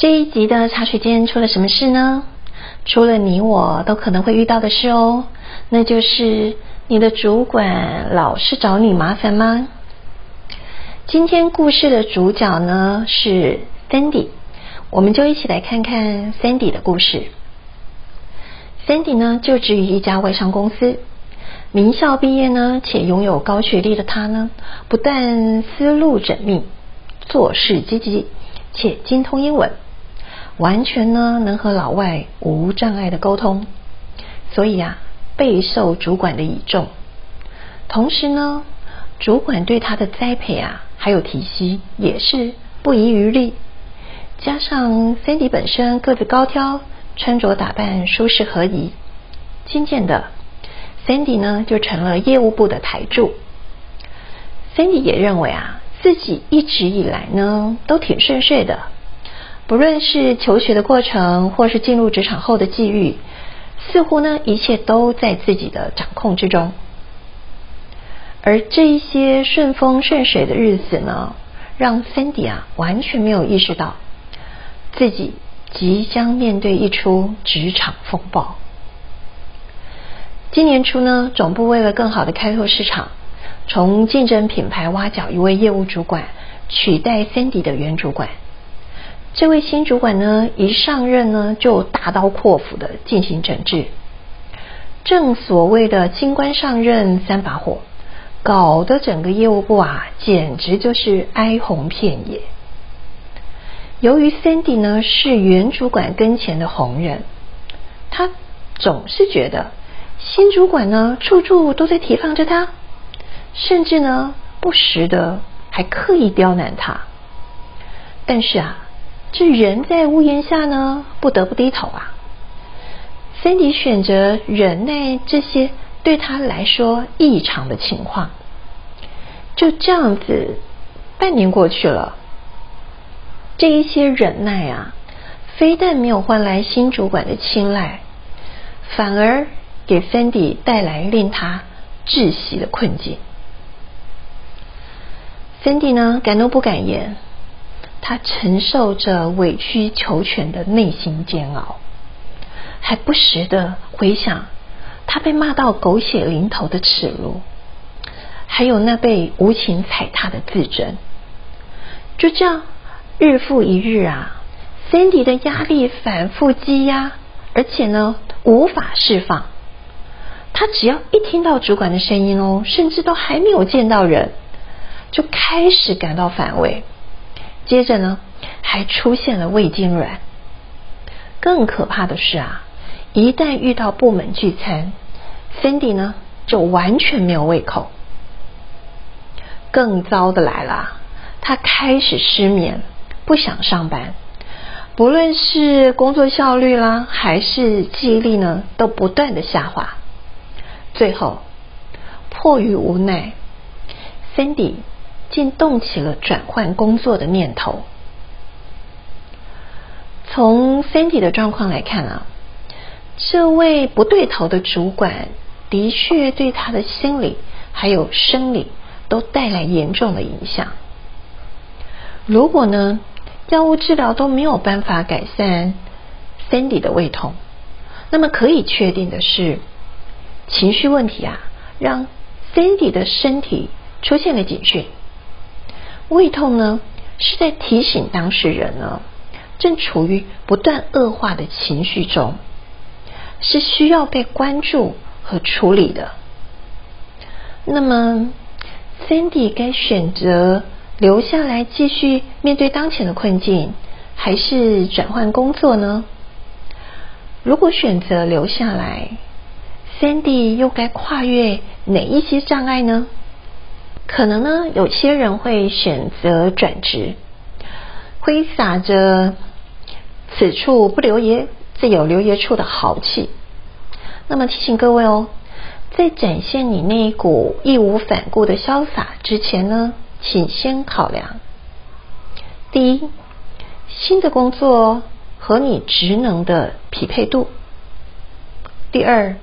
这一集的茶水间出了什么事呢？出了你我都可能会遇到的事哦，那就是你的主管老是找你麻烦吗？今天故事的主角呢是 Sandy，我们就一起来看看 Sandy 的故事。Sandy 呢就职于一家外商公司，名校毕业呢且拥有高学历的他呢，不但思路缜密，做事积极，且精通英文。完全呢能和老外无障碍的沟通，所以啊备受主管的倚重。同时呢，主管对他的栽培啊还有提携也是不遗余力。加上 Cindy 本身个子高挑，穿着打扮舒适合宜，渐渐的，Cindy 呢就成了业务部的台柱。Cindy 也认为啊自己一直以来呢都挺顺遂的。不论是求学的过程，或是进入职场后的际遇，似乎呢一切都在自己的掌控之中。而这一些顺风顺水的日子呢，让 Cindy 啊完全没有意识到自己即将面对一出职场风暴。今年初呢，总部为了更好的开拓市场，从竞争品牌挖角一位业务主管，取代 Cindy 的原主管。这位新主管呢，一上任呢就大刀阔斧的进行整治。正所谓的新官上任三把火，搞得整个业务部啊，简直就是哀鸿遍野。由于 Cindy 呢是原主管跟前的红人，他总是觉得新主管呢处处都在提防着他，甚至呢不时的还刻意刁难他。但是啊。这人在屋檐下呢，不得不低头啊。Cindy 选择忍耐这些对他来说异常的情况，就这样子，半年过去了。这一些忍耐啊，非但没有换来新主管的青睐，反而给 Cindy 带来令他窒息的困境。Cindy 呢，敢怒不敢言。他承受着委曲求全的内心煎熬，还不时的回想他被骂到狗血淋头的耻辱，还有那被无情踩踏的自尊。就这样，日复一日啊，Cindy 的压力反复积压，而且呢无法释放。他只要一听到主管的声音哦，甚至都还没有见到人，就开始感到反胃。接着呢，还出现了胃痉挛。更可怕的是啊，一旦遇到部门聚餐，Cindy 呢就完全没有胃口。更糟的来了，他开始失眠，不想上班，不论是工作效率啦，还是记忆力呢，都不断的下滑。最后，迫于无奈，Cindy。竟动起了转换工作的念头。从 Cindy 的状况来看啊，这位不对头的主管的确对他的心理还有生理都带来严重的影响。如果呢，药物治疗都没有办法改善 Cindy 的胃痛，那么可以确定的是，情绪问题啊，让 Cindy 的身体出现了警讯。胃痛呢，是在提醒当事人呢，正处于不断恶化的情绪中，是需要被关注和处理的。那么，Cindy 该选择留下来继续面对当前的困境，还是转换工作呢？如果选择留下来，Cindy 又该跨越哪一些障碍呢？可能呢，有些人会选择转职，挥洒着“此处不留爷，自有留爷处的豪气。那么提醒各位哦，在展现你那一股义无反顾的潇洒之前呢，请先考量：第一，新的工作和你职能的匹配度；第二，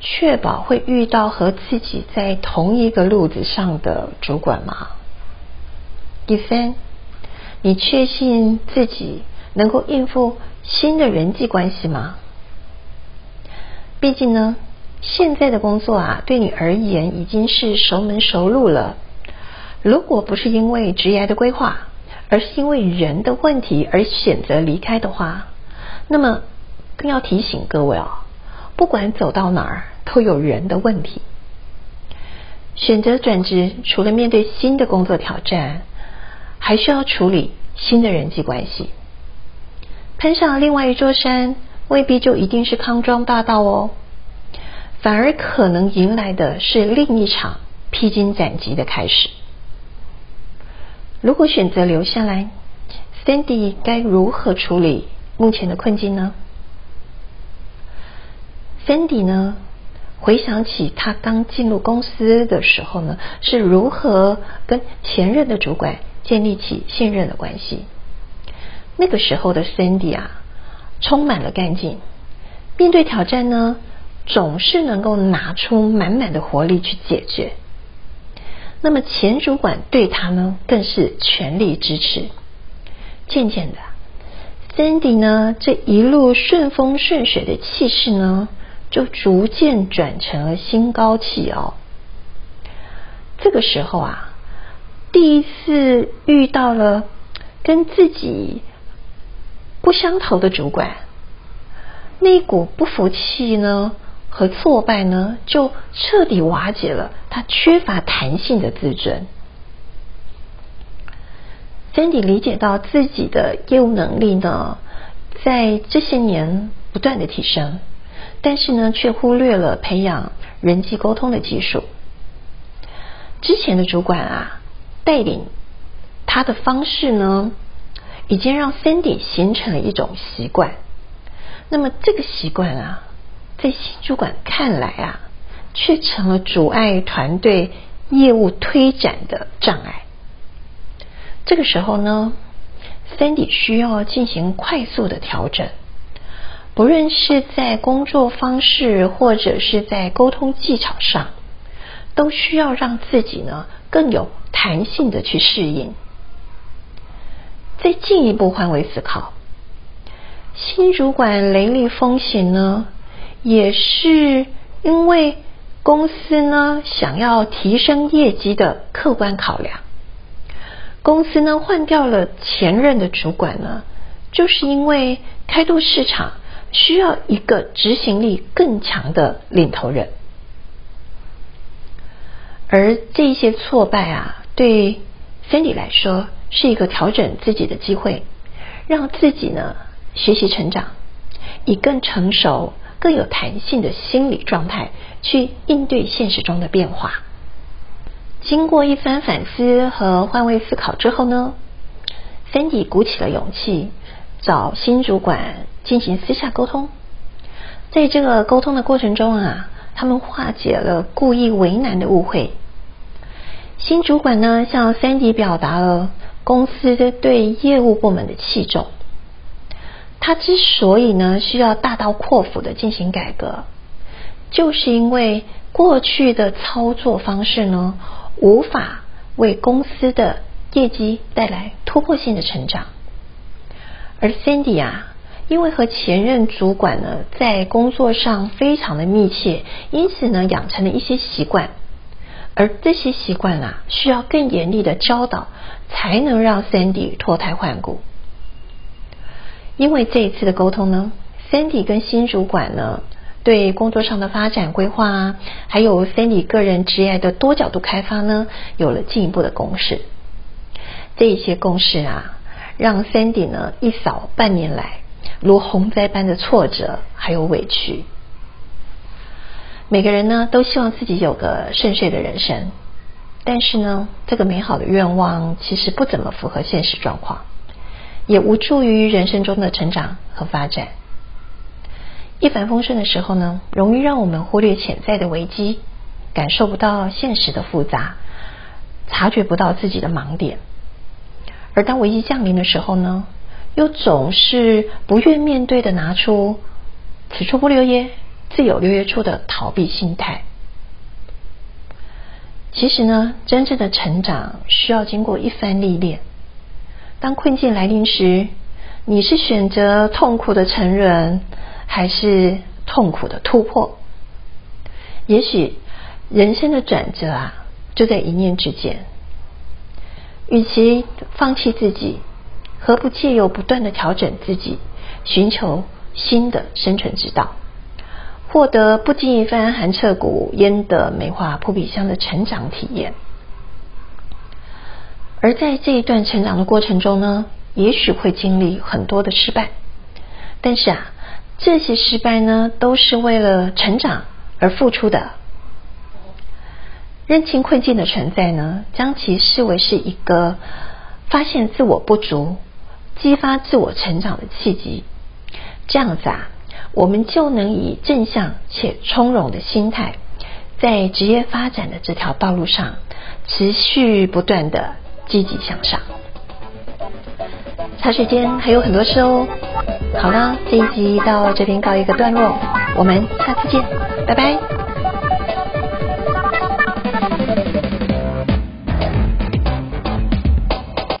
确保会遇到和自己在同一个路子上的主管吗？第三，你确信自己能够应付新的人际关系吗？毕竟呢，现在的工作啊，对你而言已经是熟门熟路了。如果不是因为职业的规划，而是因为人的问题而选择离开的话，那么更要提醒各位哦，不管走到哪儿。都有人的问题。选择转职，除了面对新的工作挑战，还需要处理新的人际关系。攀上另外一座山，未必就一定是康庄大道哦，反而可能迎来的是另一场披荆斩棘的开始。如果选择留下来，Sandy 该如何处理目前的困境呢？Sandy 呢？回想起他刚进入公司的时候呢，是如何跟前任的主管建立起信任的关系。那个时候的 Cindy 啊，充满了干劲，面对挑战呢，总是能够拿出满满的活力去解决。那么前主管对他呢，更是全力支持。渐渐的，Cindy 呢，这一路顺风顺水的气势呢。就逐渐转成了心高气傲。这个时候啊，第一次遇到了跟自己不相投的主管，那股不服气呢和挫败呢，就彻底瓦解了他缺乏弹性的自尊。Cindy 理解到自己的业务能力呢，在这些年不断的提升。但是呢，却忽略了培养人际沟通的技术。之前的主管啊，带领他的方式呢，已经让 Cindy 形成了一种习惯。那么这个习惯啊，在新主管看来啊，却成了阻碍团队业务推展的障碍。这个时候呢，Cindy 需要进行快速的调整。不论是在工作方式或者是在沟通技巧上，都需要让自己呢更有弹性的去适应。再进一步换位思考，新主管雷厉风行呢，也是因为公司呢想要提升业绩的客观考量。公司呢换掉了前任的主管呢，就是因为开拓市场。需要一个执行力更强的领头人，而这些挫败啊，对 Cindy 来说是一个调整自己的机会，让自己呢学习成长，以更成熟、更有弹性的心理状态去应对现实中的变化。经过一番反思和换位思考之后呢，Cindy 鼓起了勇气。找新主管进行私下沟通，在这个沟通的过程中啊，他们化解了故意为难的误会。新主管呢，向 Sandy 表达了公司的对业务部门的器重。他之所以呢需要大刀阔斧的进行改革，就是因为过去的操作方式呢，无法为公司的业绩带来突破性的成长。而 Cindy 啊，因为和前任主管呢在工作上非常的密切，因此呢养成了一些习惯，而这些习惯啊需要更严厉的教导，才能让 Cindy 脱胎换骨。因为这一次的沟通呢，Cindy 跟新主管呢对工作上的发展规划啊，还有 Cindy 个人职业的多角度开发呢，有了进一步的共识。这些共识啊。让 Sandy 呢一扫半年来如洪灾般的挫折还有委屈。每个人呢都希望自己有个顺遂的人生，但是呢，这个美好的愿望其实不怎么符合现实状况，也无助于人生中的成长和发展。一帆风顺的时候呢，容易让我们忽略潜在的危机，感受不到现实的复杂，察觉不到自己的盲点。而当危机降临的时候呢，又总是不愿面对的拿出“此处不留爷，自有留爷处”的逃避心态。其实呢，真正的成长需要经过一番历练。当困境来临时，你是选择痛苦的承认，还是痛苦的突破？也许人生的转折啊，就在一念之间。与其放弃自己，何不借由不断的调整自己，寻求新的生存之道？获得不经一番寒彻骨、焉得梅花扑鼻香的成长体验。而在这一段成长的过程中呢，也许会经历很多的失败，但是啊，这些失败呢，都是为了成长而付出的。认清困境的存在呢，将其视为是一个发现自我不足、激发自我成长的契机。这样子啊。我们就能以正向且从容的心态，在职业发展的这条道路上，持续不断的积极向上。茶水间还有很多事哦。好了，这一集到这边告一个段落，我们下次见，拜拜。